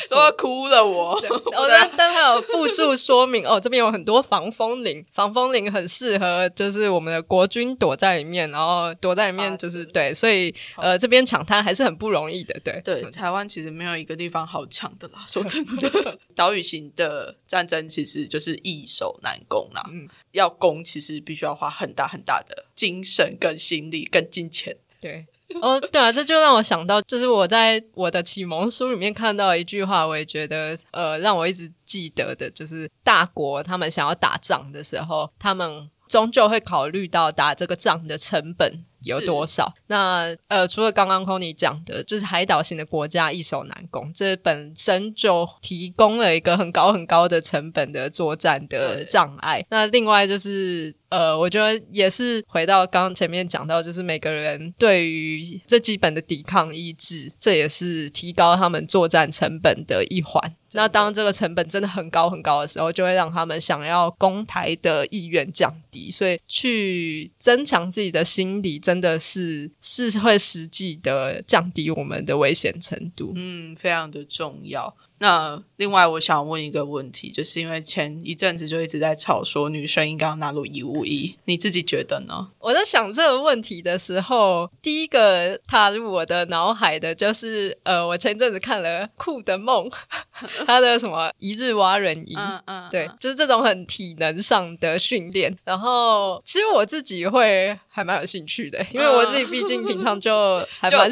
都要哭了。我，但但还有附注说明哦，这边有很多防风林，防风林很适合，就是我们的国军躲在里面，然后躲在里面就是对，所以呃，这边抢滩还是很不容易的。对对，台湾其实没有一个地方好抢的啦。说真的，岛屿型的战争其实就是易守难攻啦。嗯，要攻其实必须要花很大很大的精神、跟心力、跟金钱。对，哦，对啊，这就让我想到，就是我在我的启蒙书里面看到一句话，我也觉得，呃，让我一直记得的，就是大国他们想要打仗的时候，他们终究会考虑到打这个仗的成本。有多少？那呃，除了刚刚 Kony 讲的，就是海岛型的国家易守难攻，这本身就提供了一个很高很高的成本的作战的障碍。那另外就是，呃，我觉得也是回到刚刚前面讲到，就是每个人对于最基本的抵抗意志，这也是提高他们作战成本的一环。那当这个成本真的很高很高的时候，就会让他们想要攻台的意愿降低，所以去增强自己的心理，真的是是会实际的降低我们的危险程度。嗯，非常的重要。那另外，我想问一个问题，就是因为前一阵子就一直在吵说女生应该要纳入义务役，你自己觉得呢？我在想这个问题的时候，第一个踏入我的脑海的就是，呃，我前阵子看了《酷的梦》，他的什么一日蛙人营，嗯嗯，对，就是这种很体能上的训练。然后，其实我自己会还蛮有兴趣的，因为我自己毕竟平常就还蛮。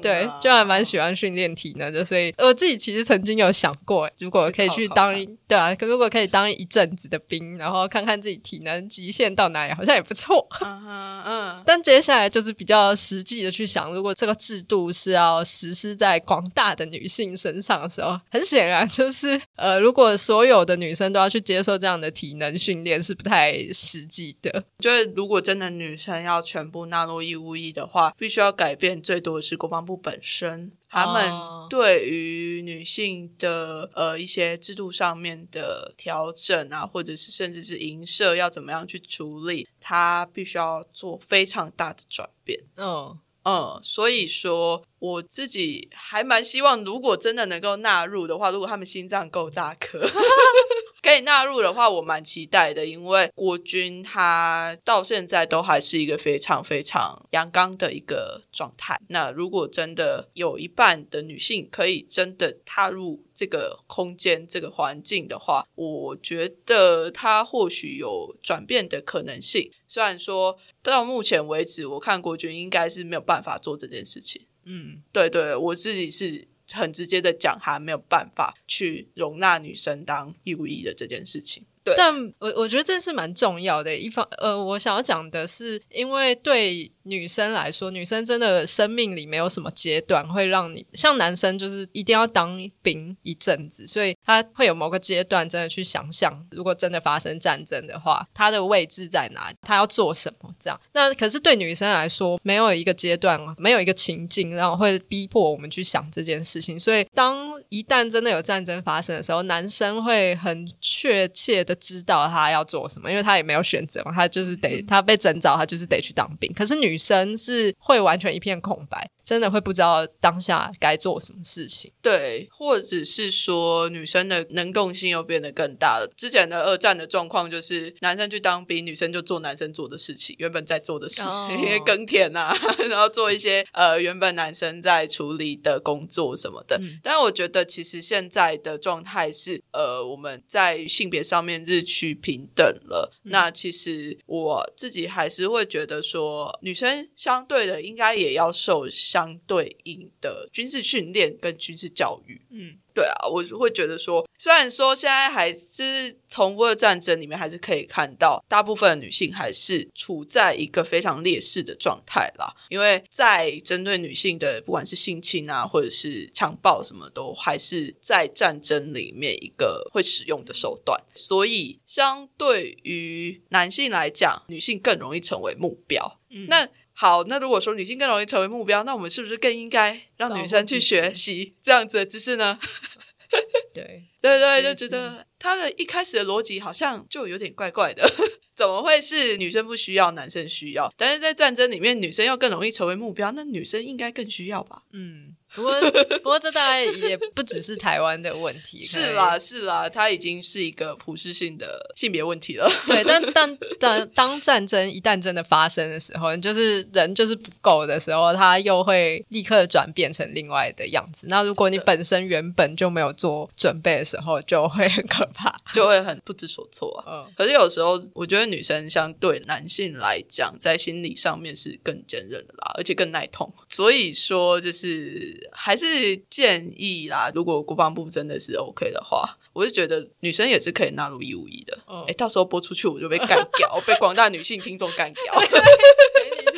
对，就还蛮喜欢训练体能的，所以我自己其实曾经有想过，如果可以去当，对啊，可如果可以当一阵子的兵，然后看看自己体能极限到哪里，好像也不错。嗯嗯。但接下来就是比较实际的去想，如果这个制度是要实施在广大的女性身上的时候，很显然就是呃，如果所有的女生都要去接受这样的体能训练，是不太实际的。就是如果真的女生要全部纳入义务役的话，必须要改变最多的是公。防部本身，他们对于女性的呃一些制度上面的调整啊，或者是甚至是营社要怎么样去处理，他必须要做非常大的转变。嗯嗯，所以说我自己还蛮希望，如果真的能够纳入的话，如果他们心脏够大颗。可以纳入的话，我蛮期待的，因为国军他到现在都还是一个非常非常阳刚的一个状态。那如果真的有一半的女性可以真的踏入这个空间、这个环境的话，我觉得他或许有转变的可能性。虽然说到目前为止，我看国军应该是没有办法做这件事情。嗯，对对，我自己是。很直接的讲，他没有办法去容纳女生当义务役的这件事情。对，但我我觉得这是蛮重要的。一方呃，我想要讲的是，因为对。女生来说，女生真的生命里没有什么阶段会让你像男生，就是一定要当兵一阵子，所以他会有某个阶段真的去想象，如果真的发生战争的话，他的位置在哪，他要做什么这样。那可是对女生来说，没有一个阶段，没有一个情境，然后会逼迫我们去想这件事情。所以当一旦真的有战争发生的时候，男生会很确切的知道他要做什么，因为他也没有选择嘛，他就是得他被征召，他就是得去当兵。可是女女生是会完全一片空白。真的会不知道当下该做什么事情，对，或者是说女生的能动性又变得更大了。之前的二战的状况就是男生去当兵，女生就做男生做的事情，原本在做的事情，因为耕田啊，然后做一些呃原本男生在处理的工作什么的。但我觉得其实现在的状态是，呃，我们在性别上面日趋平等了。那其实我自己还是会觉得说，女生相对的应该也要受。相对应的军事训练跟军事教育，嗯，对啊，我会觉得说，虽然说现在还是重复的战争里面，还是可以看到大部分的女性还是处在一个非常劣势的状态啦。因为在针对女性的，不管是性侵啊，或者是强暴，什么都还是在战争里面一个会使用的手段。所以，相对于男性来讲，女性更容易成为目标。嗯那好，那如果说女性更容易成为目标，那我们是不是更应该让女生去学习这样子的知识呢？对 对对，就觉得他的一开始的逻辑好像就有点怪怪的，怎么会是女生不需要，男生需要？但是在战争里面，女生要更容易成为目标，那女生应该更需要吧？嗯。不过，不过这大概也不只是台湾的问题。是啦，是啦，它已经是一个普世性的性别问题了。对，但 但但当战争一旦真的发生的时候，就是人就是不够的时候，它又会立刻转变成另外的样子。那如果你本身原本就没有做准备的时候，就会很可怕，就会很不知所措。嗯，可是有时候我觉得女生相对男性来讲，在心理上面是更坚韧的啦，而且更耐痛。所以说，就是。还是建议啦，如果国防部真的是 OK 的话，我是觉得女生也是可以纳入义务役的。哎，到时候播出去我就被干掉，被广大女性听众干掉。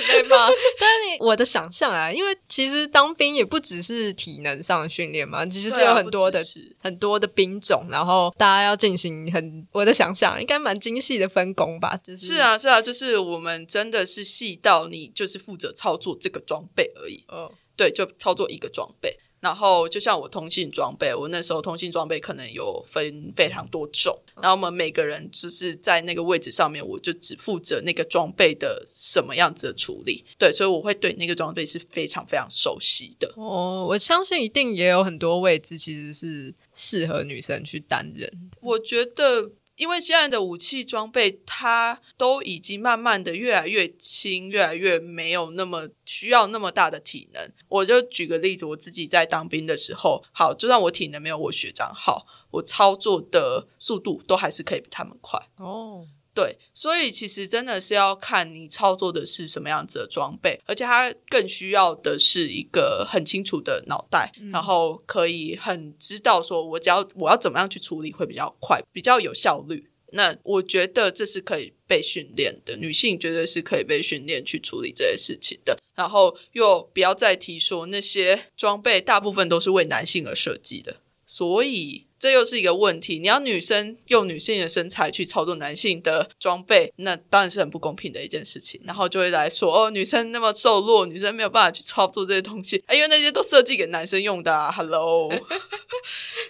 对吗？但是我的想象啊，因为其实当兵也不只是体能上的训练嘛，其实是有很多的很多的兵种，然后大家要进行很我的想象，应该蛮精细的分工吧？就是是啊，是啊，就是我们真的是细到你就是负责操作这个装备而已。哦。对，就操作一个装备，然后就像我通信装备，我那时候通信装备可能有分非常多种，然后我们每个人就是在那个位置上面，我就只负责那个装备的什么样子的处理。对，所以我会对那个装备是非常非常熟悉的。哦，我相信一定也有很多位置其实是适合女生去担任。我觉得。因为现在的武器装备，它都已经慢慢的越来越轻，越来越没有那么需要那么大的体能。我就举个例子，我自己在当兵的时候，好，就算我体能没有我学长好，我操作的速度都还是可以比他们快。哦。对，所以其实真的是要看你操作的是什么样子的装备，而且它更需要的是一个很清楚的脑袋，然后可以很知道说，我只要我要怎么样去处理会比较快，比较有效率。那我觉得这是可以被训练的，女性绝对是可以被训练去处理这些事情的。然后又不要再提说那些装备大部分都是为男性而设计的，所以。这又是一个问题。你要女生用女性的身材去操作男性的装备，那当然是很不公平的一件事情。然后就会来说，哦，女生那么瘦弱，女生没有办法去操作这些东西，因为那些都设计给男生用的。啊。Hello，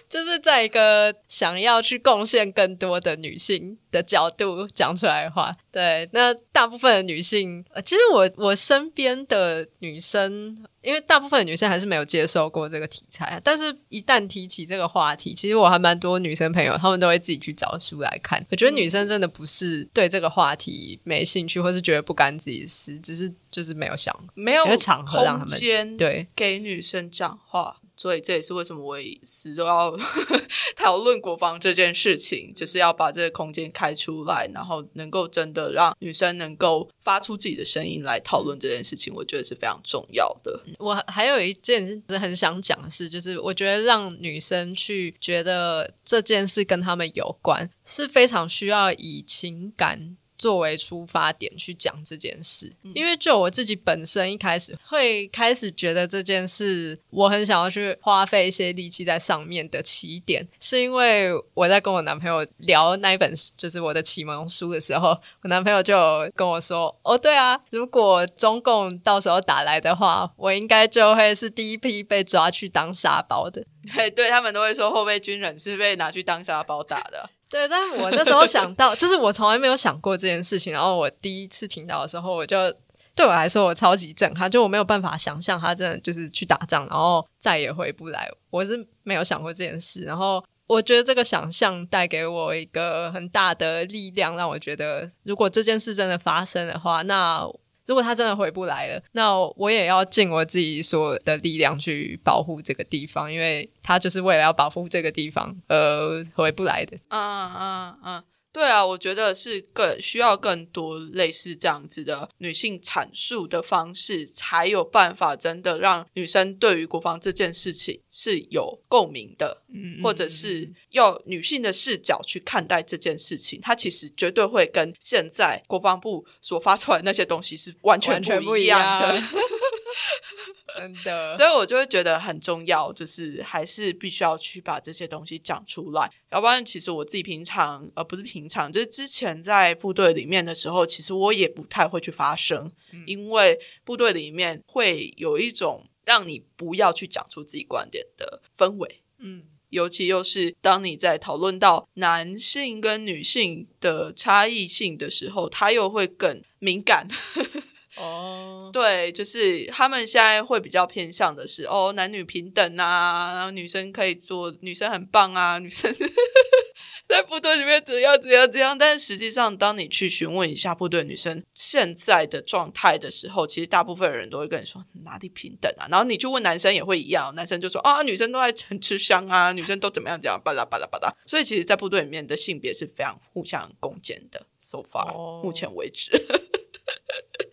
就是在一个想要去贡献更多的女性的角度讲出来的话。对，那大部分的女性，其实我我身边的女生，因为大部分的女生还是没有接受过这个题材，但是一旦提起这个话题，其实我还蛮多女生朋友，她们都会自己去找书来看。我觉得女生真的不是对这个话题没兴趣，或是觉得不干自己事，只是就是没有想没有场合让他们对给女生讲话。所以这也是为什么我死都要 讨论国防这件事情，就是要把这个空间开出来，然后能够真的让女生能够发出自己的声音来讨论这件事情，我觉得是非常重要的。我还有一件是很想讲的事，就是我觉得让女生去觉得这件事跟他们有关，是非常需要以情感。作为出发点去讲这件事，因为就我自己本身一开始会开始觉得这件事，我很想要去花费一些力气在上面的起点，是因为我在跟我男朋友聊那一本就是我的启蒙书的时候，我男朋友就跟我说：“哦，对啊，如果中共到时候打来的话，我应该就会是第一批被抓去当沙包的。”嘿，对他们都会说后备军人是被拿去当沙包打的。对，但是我那时候想到，就是我从来没有想过这件事情。然后我第一次听到的时候，我就对我来说，我超级震撼，就我没有办法想象他真的就是去打仗，然后再也回不来。我是没有想过这件事。然后我觉得这个想象带给我一个很大的力量，让我觉得，如果这件事真的发生的话，那。如果他真的回不来了，那我也要尽我自己所有的力量去保护这个地方，因为他就是为了要保护这个地方而回不来的。嗯嗯嗯。对啊，我觉得是更需要更多类似这样子的女性阐述的方式，才有办法真的让女生对于国防这件事情是有共鸣的，或者是用女性的视角去看待这件事情，它其实绝对会跟现在国防部所发出来的那些东西是完全不一样的。真的，所以我就会觉得很重要，就是还是必须要去把这些东西讲出来，要不然其实我自己平常呃不是平常，就是之前在部队里面的时候，其实我也不太会去发声，因为部队里面会有一种让你不要去讲出自己观点的氛围，嗯，尤其又是当你在讨论到男性跟女性的差异性的时候，他又会更敏感。哦，对，就是他们现在会比较偏向的是哦，男女平等啊，然后女生可以做，女生很棒啊，女生 在部队里面怎样怎样怎样。但是实际上，当你去询问一下部队女生现在的状态的时候，其实大部分人都会跟你说哪里平等啊。然后你去问男生也会一样，男生就说啊，女生都在很吃香啊，女生都怎么样怎样，巴拉巴拉巴拉。所以其实，在部队里面的性别是非常互相攻坚的，so far 目前为止。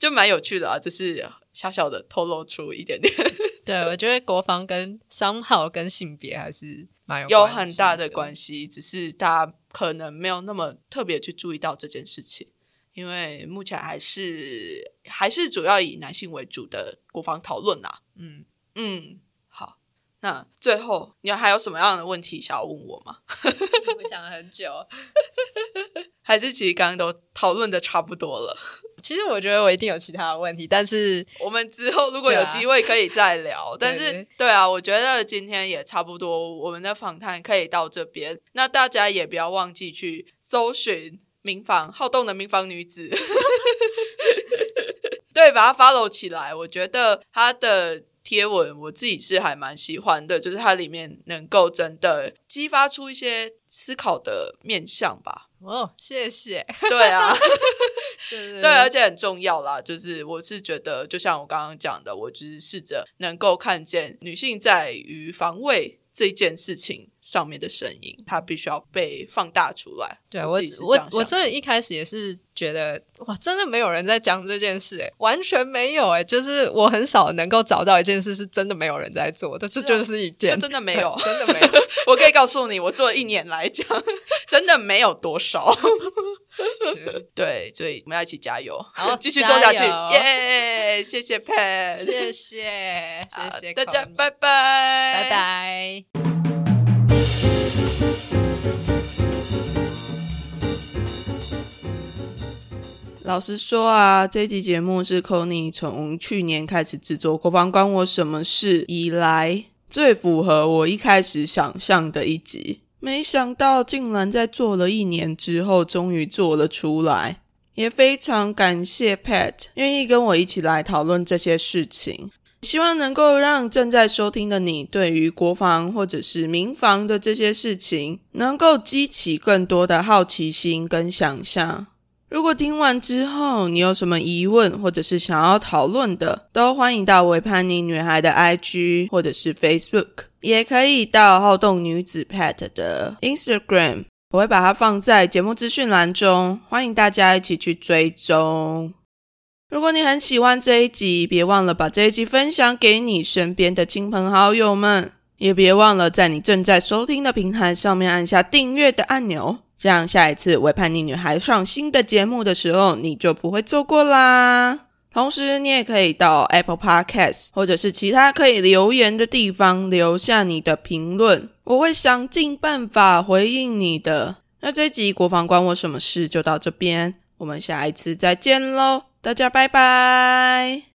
就蛮有趣的啊，只是小小的透露出一点点。对，我觉得国防跟商号跟性别还是蛮有有很大的关系，只是大家可能没有那么特别去注意到这件事情，因为目前还是还是主要以男性为主的国防讨论啊。嗯嗯，好，那最后你还有什么样的问题想要问我吗？我想了很久，还是其实刚刚都讨论的差不多了。其实我觉得我一定有其他的问题，但是 我们之后如果有机会可以再聊。但是，对啊，我觉得今天也差不多，我们的访谈可以到这边。那大家也不要忘记去搜寻民房好动的民房女子，对，把它 follow 起来。我觉得她的贴文我自己是还蛮喜欢的，就是它里面能够真的激发出一些思考的面向吧。哦，谢谢。对啊，对，而且很重要啦。就是我是觉得，就像我刚刚讲的，我就是试着能够看见女性在于防卫这件事情。上面的声音，它必须要被放大出来。对我，我我真的一开始也是觉得，哇，真的没有人在讲这件事，哎，完全没有，哎，就是我很少能够找到一件事是真的没有人在做的，这就是一件，真的没有，真的没有。我可以告诉你，我做了一年来讲，真的没有多少。对，所以我们要一起加油，好，继续做下去，耶！谢谢 Pan，谢谢，谢谢大家，拜拜，拜拜。老实说啊，这集节目是 c o n y 从去年开始制作《国防关我什么事》以来最符合我一开始想象的一集。没想到竟然在做了一年之后，终于做了出来。也非常感谢 Pat 愿意跟我一起来讨论这些事情。希望能够让正在收听的你，对于国防或者是民防的这些事情，能够激起更多的好奇心跟想象。如果听完之后你有什么疑问，或者是想要讨论的，都欢迎到维叛逆女孩的 IG 或者是 Facebook，也可以到好动女子 Pat 的 Instagram，我会把它放在节目资讯栏中，欢迎大家一起去追踪。如果你很喜欢这一集，别忘了把这一集分享给你身边的亲朋好友们，也别忘了在你正在收听的平台上面按下订阅的按钮，这样下一次为叛逆女孩上新的节目的时候，你就不会错过啦。同时，你也可以到 Apple Podcast 或者是其他可以留言的地方留下你的评论，我会想尽办法回应你的。那这集国防关我什么事就到这边，我们下一次再见喽。大家拜拜。